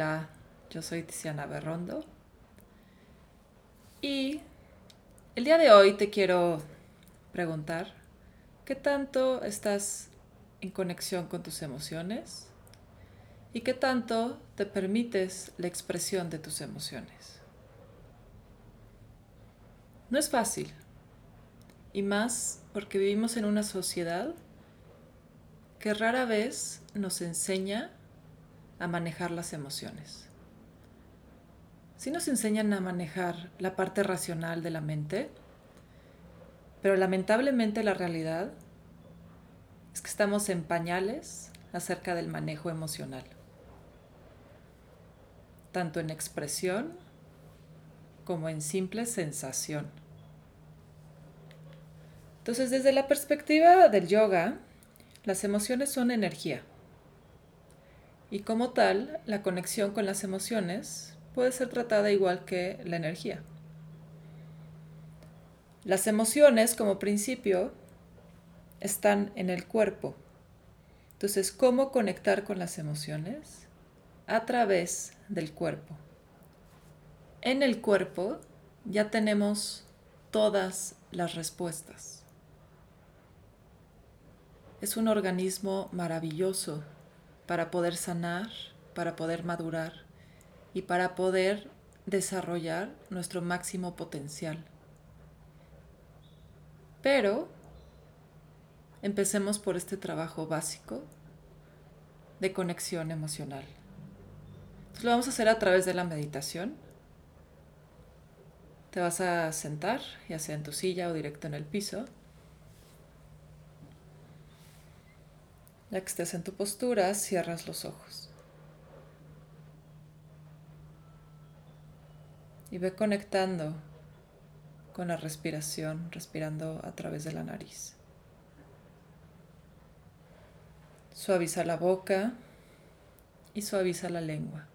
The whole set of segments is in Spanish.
Hola, yo soy Tiziana Berrondo y el día de hoy te quiero preguntar qué tanto estás en conexión con tus emociones y qué tanto te permites la expresión de tus emociones. No es fácil, y más porque vivimos en una sociedad que rara vez nos enseña a manejar las emociones. Sí nos enseñan a manejar la parte racional de la mente, pero lamentablemente la realidad es que estamos en pañales acerca del manejo emocional, tanto en expresión como en simple sensación. Entonces, desde la perspectiva del yoga, las emociones son energía. Y como tal, la conexión con las emociones puede ser tratada igual que la energía. Las emociones, como principio, están en el cuerpo. Entonces, ¿cómo conectar con las emociones? A través del cuerpo. En el cuerpo ya tenemos todas las respuestas. Es un organismo maravilloso para poder sanar, para poder madurar y para poder desarrollar nuestro máximo potencial. Pero empecemos por este trabajo básico de conexión emocional. lo vamos a hacer a través de la meditación. Te vas a sentar, ya sea en tu silla o directo en el piso. Ya que estés en tu postura, cierras los ojos. Y ve conectando con la respiración, respirando a través de la nariz. Suaviza la boca y suaviza la lengua.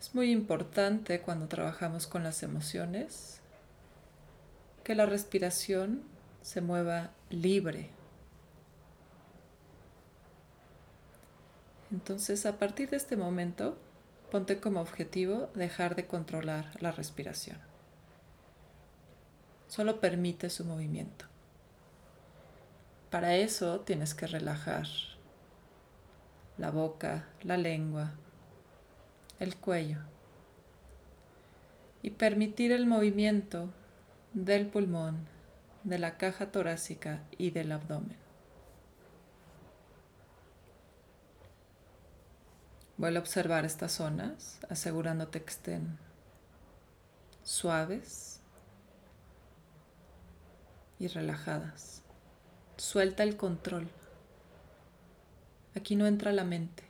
Es muy importante cuando trabajamos con las emociones que la respiración se mueva libre. Entonces, a partir de este momento, ponte como objetivo dejar de controlar la respiración. Solo permite su movimiento. Para eso tienes que relajar la boca, la lengua, el cuello y permitir el movimiento del pulmón de la caja torácica y del abdomen. Vuelve a observar estas zonas, asegurándote que estén suaves y relajadas. Suelta el control. Aquí no entra la mente.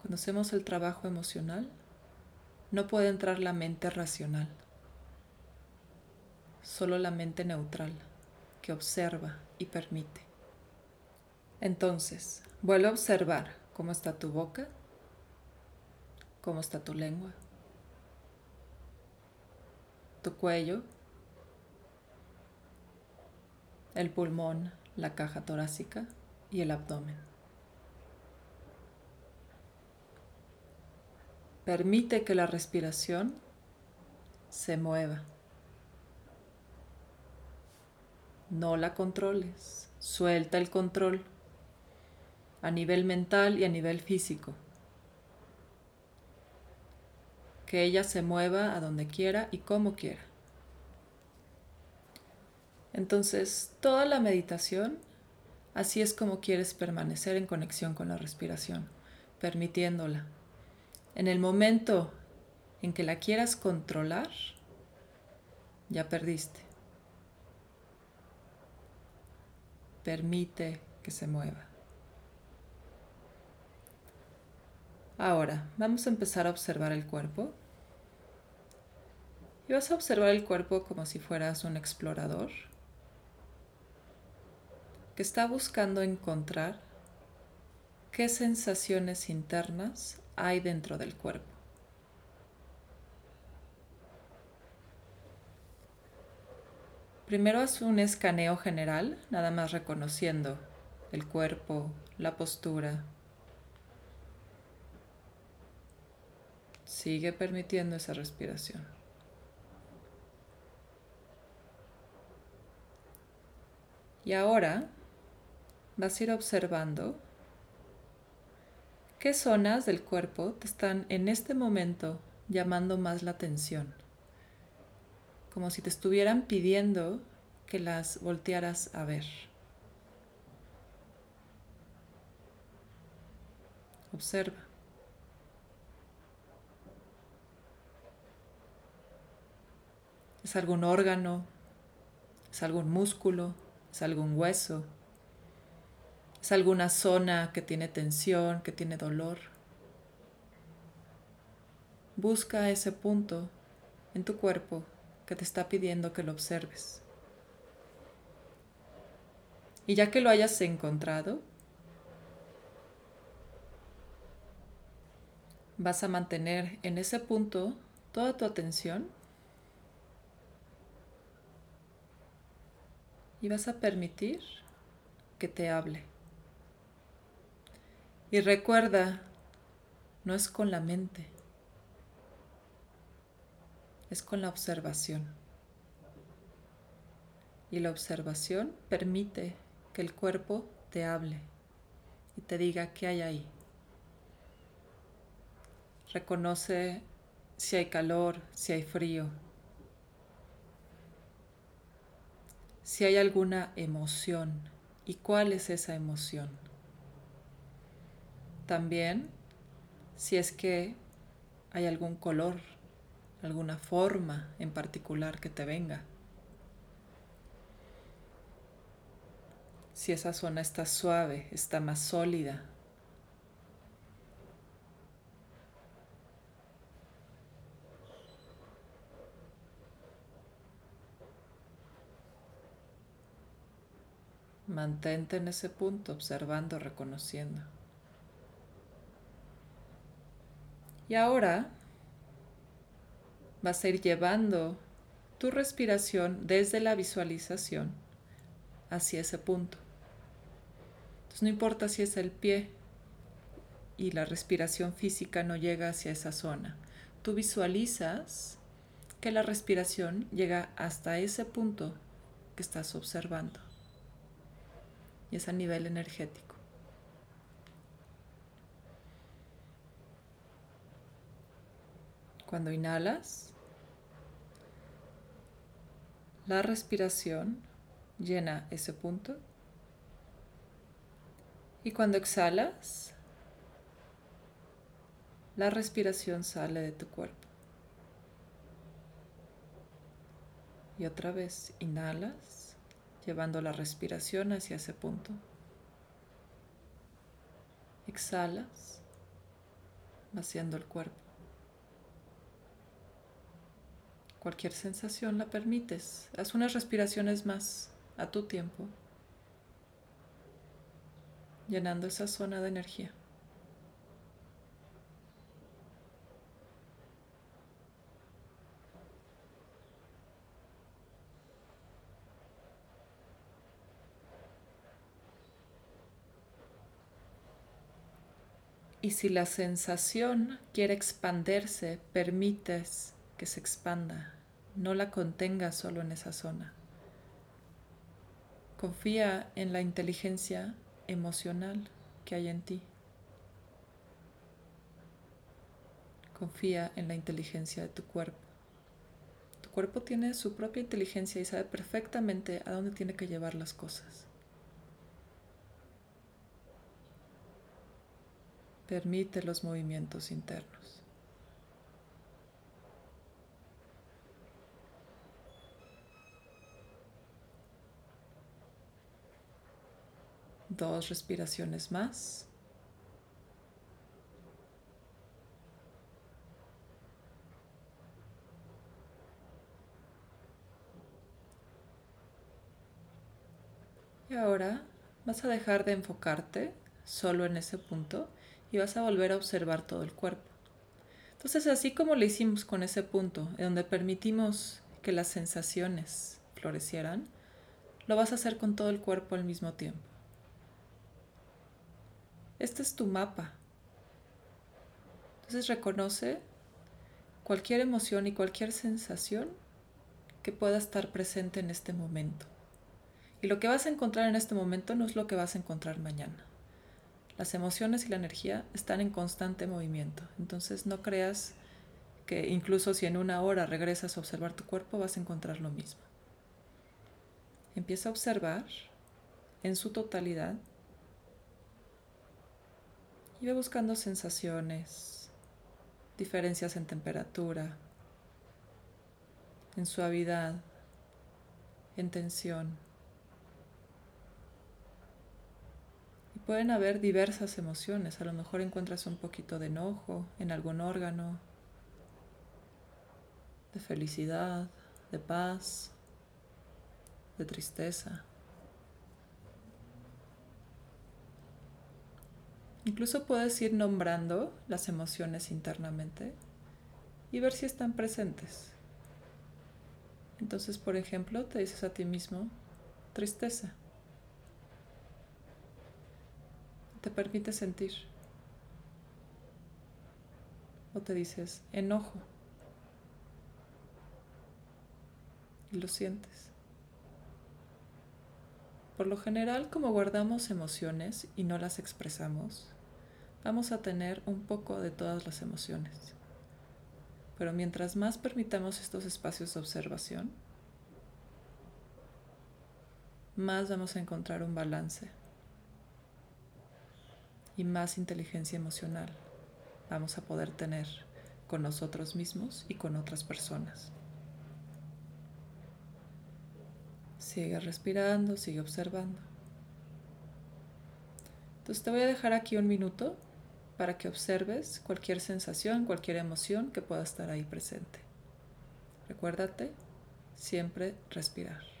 Cuando hacemos el trabajo emocional, no puede entrar la mente racional solo la mente neutral que observa y permite. Entonces, vuelve a observar cómo está tu boca, cómo está tu lengua, tu cuello, el pulmón, la caja torácica y el abdomen. Permite que la respiración se mueva. No la controles. Suelta el control a nivel mental y a nivel físico. Que ella se mueva a donde quiera y como quiera. Entonces, toda la meditación, así es como quieres permanecer en conexión con la respiración, permitiéndola. En el momento en que la quieras controlar, ya perdiste. Permite que se mueva. Ahora, vamos a empezar a observar el cuerpo. Y vas a observar el cuerpo como si fueras un explorador que está buscando encontrar qué sensaciones internas hay dentro del cuerpo. Primero haz un escaneo general, nada más reconociendo el cuerpo, la postura. Sigue permitiendo esa respiración. Y ahora vas a ir observando qué zonas del cuerpo te están en este momento llamando más la atención. Como si te estuvieran pidiendo que las voltearas a ver. Observa. ¿Es algún órgano? ¿Es algún músculo? ¿Es algún hueso? ¿Es alguna zona que tiene tensión, que tiene dolor? Busca ese punto en tu cuerpo que te está pidiendo que lo observes. Y ya que lo hayas encontrado, vas a mantener en ese punto toda tu atención y vas a permitir que te hable. Y recuerda, no es con la mente, es con la observación. Y la observación permite que el cuerpo te hable y te diga qué hay ahí. Reconoce si hay calor, si hay frío, si hay alguna emoción y cuál es esa emoción. También si es que hay algún color, alguna forma en particular que te venga. Si esa zona está suave, está más sólida, Mantente en ese punto, observando, reconociendo. Y ahora vas a ir llevando tu respiración desde la visualización hacia ese punto. Entonces no importa si es el pie y la respiración física no llega hacia esa zona. Tú visualizas que la respiración llega hasta ese punto que estás observando y es a nivel energético. Cuando inhalas, la respiración llena ese punto. Y cuando exhalas, la respiración sale de tu cuerpo. Y otra vez inhalas llevando la respiración hacia ese punto. Exhalas, vaciando el cuerpo. Cualquier sensación la permites. Haz unas respiraciones más a tu tiempo, llenando esa zona de energía. Y si la sensación quiere expandirse, permites que se expanda. No la contengas solo en esa zona. Confía en la inteligencia emocional que hay en ti. Confía en la inteligencia de tu cuerpo. Tu cuerpo tiene su propia inteligencia y sabe perfectamente a dónde tiene que llevar las cosas. Permite los movimientos internos. Dos respiraciones más. Y ahora vas a dejar de enfocarte solo en ese punto y vas a volver a observar todo el cuerpo. Entonces, así como lo hicimos con ese punto, donde permitimos que las sensaciones florecieran, lo vas a hacer con todo el cuerpo al mismo tiempo. Este es tu mapa. Entonces reconoce cualquier emoción y cualquier sensación que pueda estar presente en este momento. Y lo que vas a encontrar en este momento no es lo que vas a encontrar mañana. Las emociones y la energía están en constante movimiento. Entonces no creas que incluso si en una hora regresas a observar tu cuerpo vas a encontrar lo mismo. Empieza a observar en su totalidad y ve buscando sensaciones, diferencias en temperatura, en suavidad, en tensión. Y pueden haber diversas emociones. A lo mejor encuentras un poquito de enojo en algún órgano, de felicidad, de paz, de tristeza. Incluso puedes ir nombrando las emociones internamente y ver si están presentes. Entonces, por ejemplo, te dices a ti mismo, tristeza. Te permite sentir. O te dices, enojo. Y lo sientes. Por lo general, como guardamos emociones y no las expresamos, vamos a tener un poco de todas las emociones. Pero mientras más permitamos estos espacios de observación, más vamos a encontrar un balance y más inteligencia emocional vamos a poder tener con nosotros mismos y con otras personas. Sigue respirando, sigue observando. Entonces te voy a dejar aquí un minuto para que observes cualquier sensación, cualquier emoción que pueda estar ahí presente. Recuérdate siempre respirar.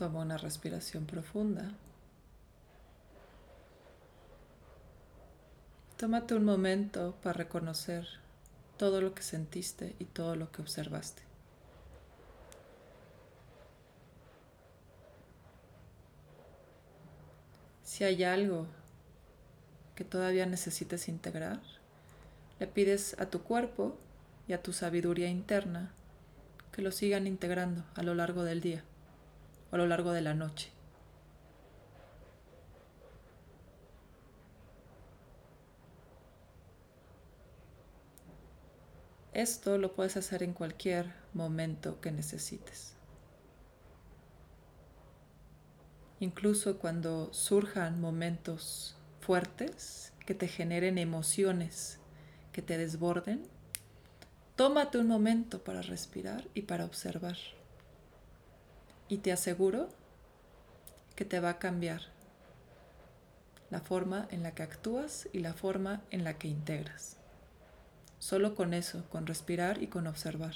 Toma una respiración profunda. Tómate un momento para reconocer todo lo que sentiste y todo lo que observaste. Si hay algo que todavía necesites integrar, le pides a tu cuerpo y a tu sabiduría interna que lo sigan integrando a lo largo del día a lo largo de la noche. Esto lo puedes hacer en cualquier momento que necesites. Incluso cuando surjan momentos fuertes que te generen emociones que te desborden, tómate un momento para respirar y para observar y te aseguro que te va a cambiar la forma en la que actúas y la forma en la que integras. Solo con eso, con respirar y con observar.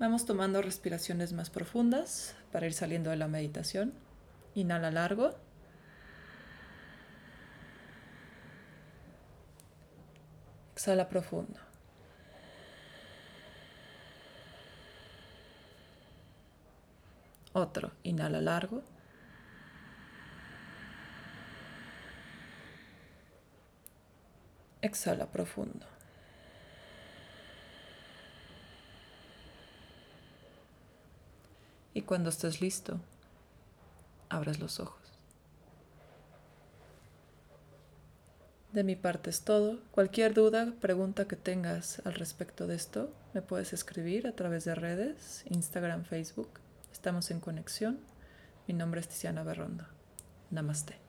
Vamos tomando respiraciones más profundas para ir saliendo de la meditación. Inhala largo. Exhala profundo. Otro, inhala largo. Exhala profundo. Y cuando estés listo, abres los ojos. De mi parte es todo. Cualquier duda, pregunta que tengas al respecto de esto, me puedes escribir a través de redes, Instagram, Facebook. Estamos en conexión. Mi nombre es Tiziana Berrondo. Namaste.